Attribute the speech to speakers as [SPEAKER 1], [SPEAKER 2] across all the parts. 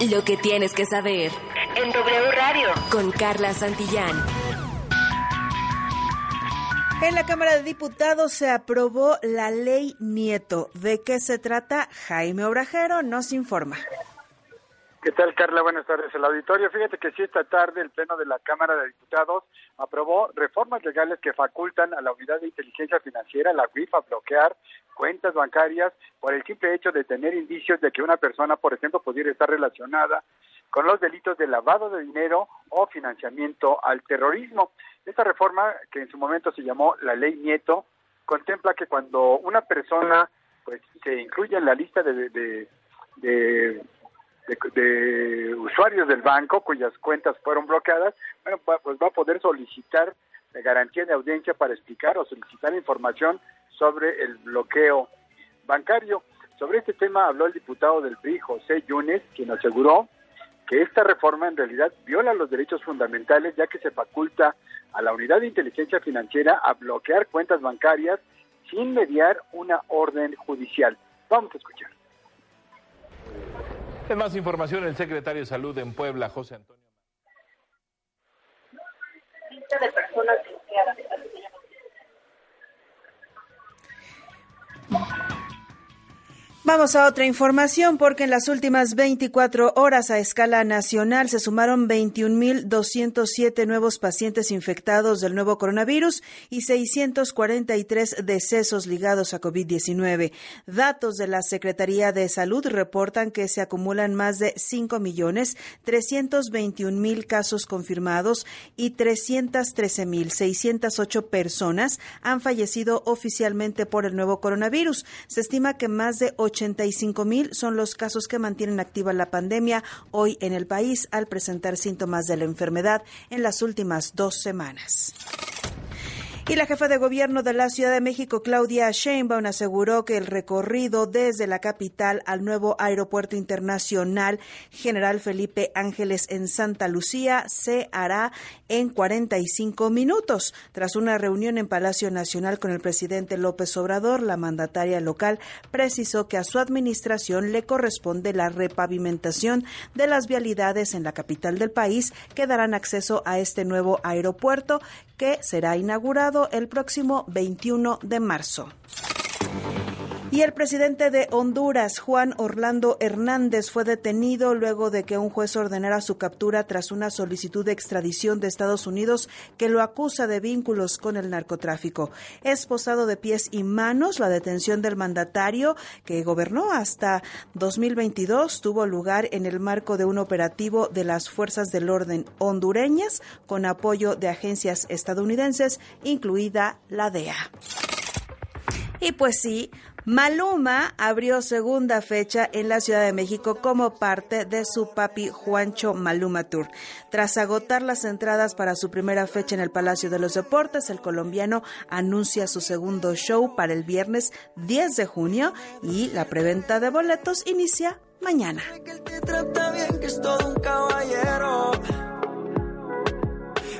[SPEAKER 1] Lo que tienes que saber. En W Radio. Con Carla Santillán.
[SPEAKER 2] En la Cámara de Diputados se aprobó la ley Nieto. ¿De qué se trata? Jaime Obrajero nos informa.
[SPEAKER 3] ¿Qué tal, Carla? Buenas tardes. El auditorio, fíjate que sí, esta tarde el Pleno de la Cámara de Diputados aprobó reformas legales que facultan a la Unidad de Inteligencia Financiera, la UIF, a bloquear cuentas bancarias por el simple hecho de tener indicios de que una persona, por ejemplo, pudiera estar relacionada con los delitos de lavado de dinero o financiamiento al terrorismo. Esta reforma, que en su momento se llamó la Ley Nieto, contempla que cuando una persona pues se incluye en la lista de, de, de de, usuarios del banco cuyas cuentas fueron bloqueadas, bueno, pues va a poder solicitar garantía de audiencia para explicar o solicitar información sobre el bloqueo bancario. Sobre este tema habló el diputado del PRI, José Yunes, quien aseguró que esta reforma en realidad viola los derechos fundamentales ya que se faculta a la unidad de inteligencia financiera a bloquear cuentas bancarias sin mediar una orden judicial. Vamos a escuchar.
[SPEAKER 4] De más información, el secretario de Salud en Puebla, José Antonio. de personas
[SPEAKER 2] Vamos a otra información porque en las últimas 24 horas a escala nacional se sumaron 21.207 nuevos pacientes infectados del nuevo coronavirus y 643 decesos ligados a COVID-19. Datos de la Secretaría de Salud reportan que se acumulan más de 5.321.000 casos confirmados y 313.608 personas han fallecido oficialmente por el nuevo coronavirus. Se estima que más de 8 85 mil son los casos que mantienen activa la pandemia hoy en el país al presentar síntomas de la enfermedad en las últimas dos semanas. Y la jefa de gobierno de la Ciudad de México, Claudia Sheinbaum, aseguró que el recorrido desde la capital al nuevo aeropuerto internacional General Felipe Ángeles en Santa Lucía se hará en 45 minutos. Tras una reunión en Palacio Nacional con el presidente López Obrador, la mandataria local precisó que a su administración le corresponde la repavimentación de las vialidades en la capital del país que darán acceso a este nuevo aeropuerto que será inaugurado el próximo 21 de marzo. Y el presidente de Honduras, Juan Orlando Hernández, fue detenido luego de que un juez ordenara su captura tras una solicitud de extradición de Estados Unidos que lo acusa de vínculos con el narcotráfico. Esposado de pies y manos, la detención del mandatario, que gobernó hasta 2022, tuvo lugar en el marco de un operativo de las fuerzas del orden hondureñas con apoyo de agencias estadounidenses, incluida la DEA. Y pues sí, Maluma abrió segunda fecha en la Ciudad de México como parte de su papi Juancho Maluma Tour. Tras agotar las entradas para su primera fecha en el Palacio de los Deportes, el colombiano anuncia su segundo show para el viernes 10 de junio y la preventa de boletos inicia mañana.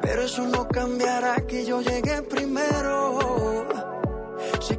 [SPEAKER 5] Pero eso no cambiará que yo llegué primero.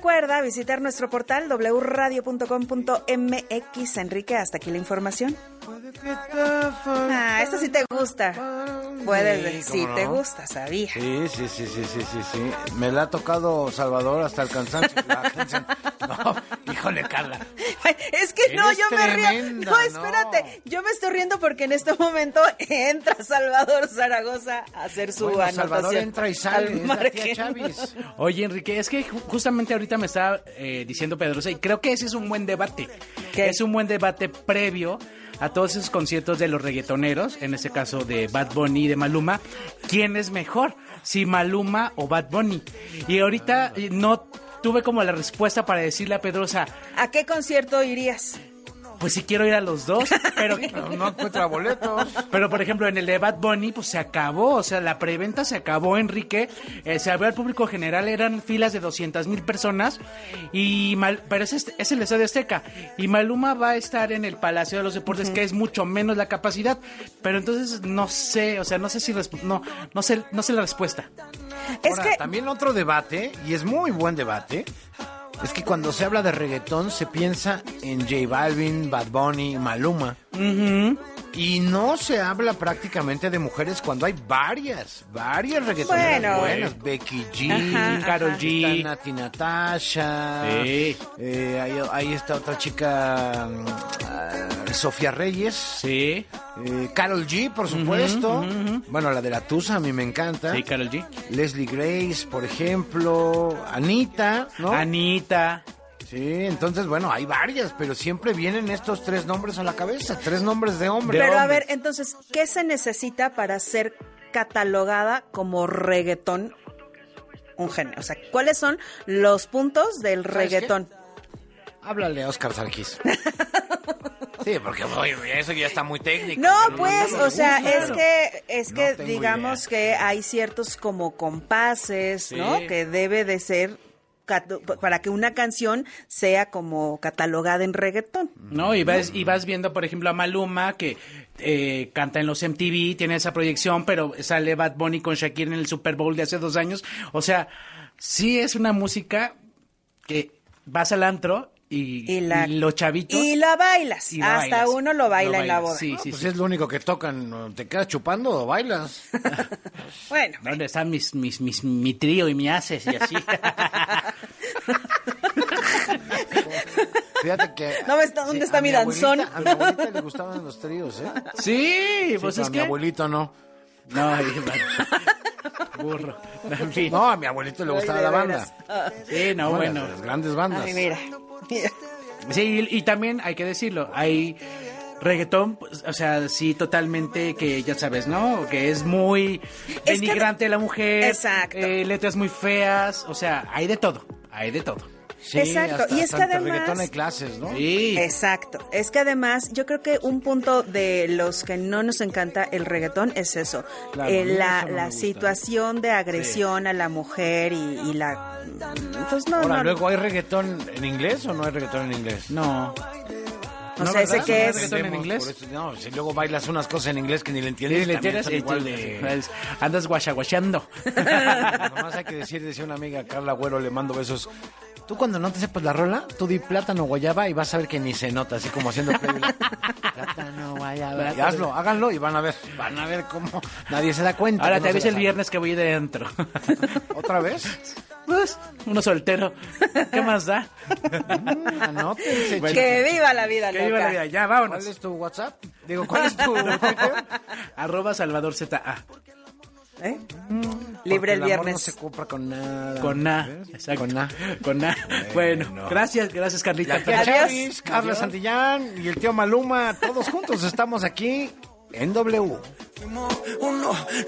[SPEAKER 2] Recuerda visitar nuestro portal wradio.com.mx. Enrique, hasta aquí la información. Ah, esto sí te gusta. Puedes sí, te gusta, sabía.
[SPEAKER 6] Sí, sí, sí, sí, sí, sí, sí. Me la ha tocado Salvador hasta el cansancio. no, híjole, Carla.
[SPEAKER 2] Es que no, yo me río. No, espérate. Yo me estoy riendo porque en este momento entra Salvador Zaragoza a hacer su bueno, anotación.
[SPEAKER 6] Salvador entra y sale.
[SPEAKER 7] Oye, Enrique, es que justamente ahorita me está eh, diciendo Pedrosa y creo que ese es un buen debate. Que Es un buen debate previo a todos esos conciertos de los reggaetoneros, en este caso de Bad Bunny y de Maluma, ¿quién es mejor? Si Maluma o Bad Bunny. Y ahorita eh, no tuve como la respuesta para decirle a Pedrosa.
[SPEAKER 2] ¿A qué concierto irías?
[SPEAKER 7] pues sí quiero ir a los dos, pero
[SPEAKER 6] Pero no encuentra boletos.
[SPEAKER 7] Pero, por ejemplo, en el de Bad Bunny, pues se acabó. O sea, la preventa se acabó, Enrique. Eh, se abrió al público general, eran filas de 200 mil personas. Y Mal- pero es, este- es el Estadio Azteca. Y Maluma va a estar en el Palacio de los Deportes, que es mucho menos la capacidad. Pero entonces, no sé, o sea, no sé si. No, no, sé, no sé la respuesta.
[SPEAKER 2] Es
[SPEAKER 6] Ahora,
[SPEAKER 2] que
[SPEAKER 6] también otro debate, y es muy buen debate, es que cuando se habla de reggaetón se piensa en J Balvin, Bad Bunny, Maluma. Y no se habla prácticamente de mujeres cuando hay varias, varias reggaetoneras
[SPEAKER 2] Bueno.
[SPEAKER 6] buenas. Becky G,
[SPEAKER 2] ajá.
[SPEAKER 7] G.
[SPEAKER 6] Nati Natasha,
[SPEAKER 7] Sí.
[SPEAKER 6] eh, ahí, ahí está otra chica, mm, ah, Sofía Reyes,
[SPEAKER 7] Sí,
[SPEAKER 6] eh, Carol G, por supuesto. Bueno, la de la Tusa a mí me encanta.
[SPEAKER 7] sí, Karol G.
[SPEAKER 6] Leslie Grace, por ejemplo, Anita, ¿no?
[SPEAKER 7] Anita.
[SPEAKER 6] sí, entonces, bueno, hay varias, pero siempre vienen estos tres nombres a la cabeza, tres nombres de hombre.
[SPEAKER 2] Pero a ver, entonces, ¿qué se necesita para ser catalogada como reggaetón un género? O sea, ¿cuáles son los puntos del
[SPEAKER 6] ¿Sabes
[SPEAKER 2] reggaetón?
[SPEAKER 6] Háblale a Oscar Sarkis. sí, porque eso ya está muy técnico.
[SPEAKER 2] No, pues, o sea,
[SPEAKER 6] gusta.
[SPEAKER 2] es que, es que digamos que hay ciertos como compases, ¿no? Que debe de ser para que una canción sea como catalogada en reggaetón.
[SPEAKER 7] ¿no? Y vas, y vas viendo, por ejemplo, a Maluma, que eh, canta en los MTV, tiene esa proyección, pero sale Bad Bunny con Shakira en el Super Bowl de hace dos años. O sea, sí es una música que vas al antro y,
[SPEAKER 2] Y, la,
[SPEAKER 7] y los chavitos...
[SPEAKER 2] Y la bailas.
[SPEAKER 7] y
[SPEAKER 2] Hasta
[SPEAKER 7] bailas.
[SPEAKER 2] uno lo baila en la boda.
[SPEAKER 7] Sí, sí,
[SPEAKER 6] Pues
[SPEAKER 7] sí.
[SPEAKER 6] es lo único que tocan. ¿te quedas chupando o bailas?
[SPEAKER 2] Bueno,
[SPEAKER 7] ¿Dónde están mis, mis, mis, mi trío y mi haces y así?
[SPEAKER 6] Fíjate que...
[SPEAKER 2] No, está- ¿dónde está mi
[SPEAKER 6] abuelita-
[SPEAKER 2] danzón?
[SPEAKER 6] A mi abuelita le gustaban los tríos, ¿eh?
[SPEAKER 7] sí, pues es
[SPEAKER 6] a mi
[SPEAKER 7] que...
[SPEAKER 6] abuelito no.
[SPEAKER 7] No, burro. En fin.
[SPEAKER 6] No, a mi abuelito le gustaba la banda.
[SPEAKER 2] veras.
[SPEAKER 7] Sí, no, bueno.
[SPEAKER 6] Las grandes bandas.
[SPEAKER 2] ay, mira.
[SPEAKER 7] Sí, y, y también hay que decirlo, hay reggaetón, pues, o sea, sí, totalmente que ya sabes, ¿no? Que es muy
[SPEAKER 2] Es que-
[SPEAKER 7] denigrante la mujer.
[SPEAKER 2] Exacto.
[SPEAKER 7] eh, letras muy feas, o sea, hay de todo, hay de todo.
[SPEAKER 6] Sí,
[SPEAKER 2] Exacto,
[SPEAKER 6] hasta-
[SPEAKER 2] y es
[SPEAKER 6] hasta
[SPEAKER 2] que además-
[SPEAKER 6] reggaetón hay clases, ¿no?
[SPEAKER 7] Sí.
[SPEAKER 2] Exacto. Es que además yo creo que un punto de los que no nos encanta el reggaetón es eso.
[SPEAKER 6] Claro,
[SPEAKER 2] Eh, la
[SPEAKER 6] no
[SPEAKER 2] la situación de agresión a la mujer y, y la... Pues no,
[SPEAKER 6] Ahora,
[SPEAKER 2] no.
[SPEAKER 6] luego, ¿hay reggaetón en inglés o no hay reggaetón en inglés?
[SPEAKER 7] No.
[SPEAKER 2] O
[SPEAKER 7] No,
[SPEAKER 2] sea, ese
[SPEAKER 7] ¿verdad?
[SPEAKER 2] que
[SPEAKER 7] ¿No hay
[SPEAKER 2] es...
[SPEAKER 7] en inglés?
[SPEAKER 6] por eso- no, si luego bailas unas cosas en inglés que ni le entiendes.
[SPEAKER 7] Sí, le
[SPEAKER 6] son igual de...
[SPEAKER 7] andas guachaguacheando.
[SPEAKER 6] Nomás hay que decir, decía una amiga, Carla Güero, le mando besos. Tú cuando no te sepas la rola, tú di plátano guayaba y vas a ver que ni se nota, así como haciendo playback. plátano guayaba. Y hazlo, háganlo y van a ver, van a ver cómo nadie se da cuenta.
[SPEAKER 7] Ahora te
[SPEAKER 6] no
[SPEAKER 7] aviso el viernes que voy dentro.
[SPEAKER 6] ¿Otra vez?
[SPEAKER 7] Pues, uno soltero. ¿Qué más da?
[SPEAKER 6] Mm, anótense, chicos.
[SPEAKER 2] Que viva la vida,
[SPEAKER 7] Que viva la vida. Ya,
[SPEAKER 6] ¿Cuál
[SPEAKER 7] vámonos.
[SPEAKER 6] es tu WhatsApp? Digo, ¿cuál es tu Twitter?
[SPEAKER 7] Arroba Salvador ZA.
[SPEAKER 2] ¿Eh? Libre el
[SPEAKER 6] Porque amor
[SPEAKER 2] viernes.
[SPEAKER 6] no se compra con nada.
[SPEAKER 7] Con A.
[SPEAKER 6] ¿Ves?
[SPEAKER 7] Exacto.
[SPEAKER 6] Con A.
[SPEAKER 7] Con A. Bueno, gracias, gracias,
[SPEAKER 6] Y
[SPEAKER 7] Carlita.
[SPEAKER 2] Adiós.
[SPEAKER 6] Chavis, Carla Santillán y el tío Maluma, todos juntos estamos aquí en W.
[SPEAKER 5] Uno,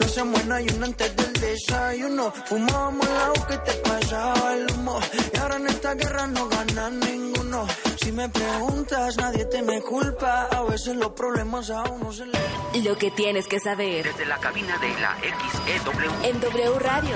[SPEAKER 5] no se muera y uno antes del desayuno. Fumábamos el agua que te pasaba el humo. Y ahora en esta guerra no gana ninguno. Si me preguntas, nadie te me culpa. A veces los problemas a uno se le.
[SPEAKER 1] Lo que tienes que saber
[SPEAKER 8] Desde la cabina de la XEW.
[SPEAKER 1] en W Radio.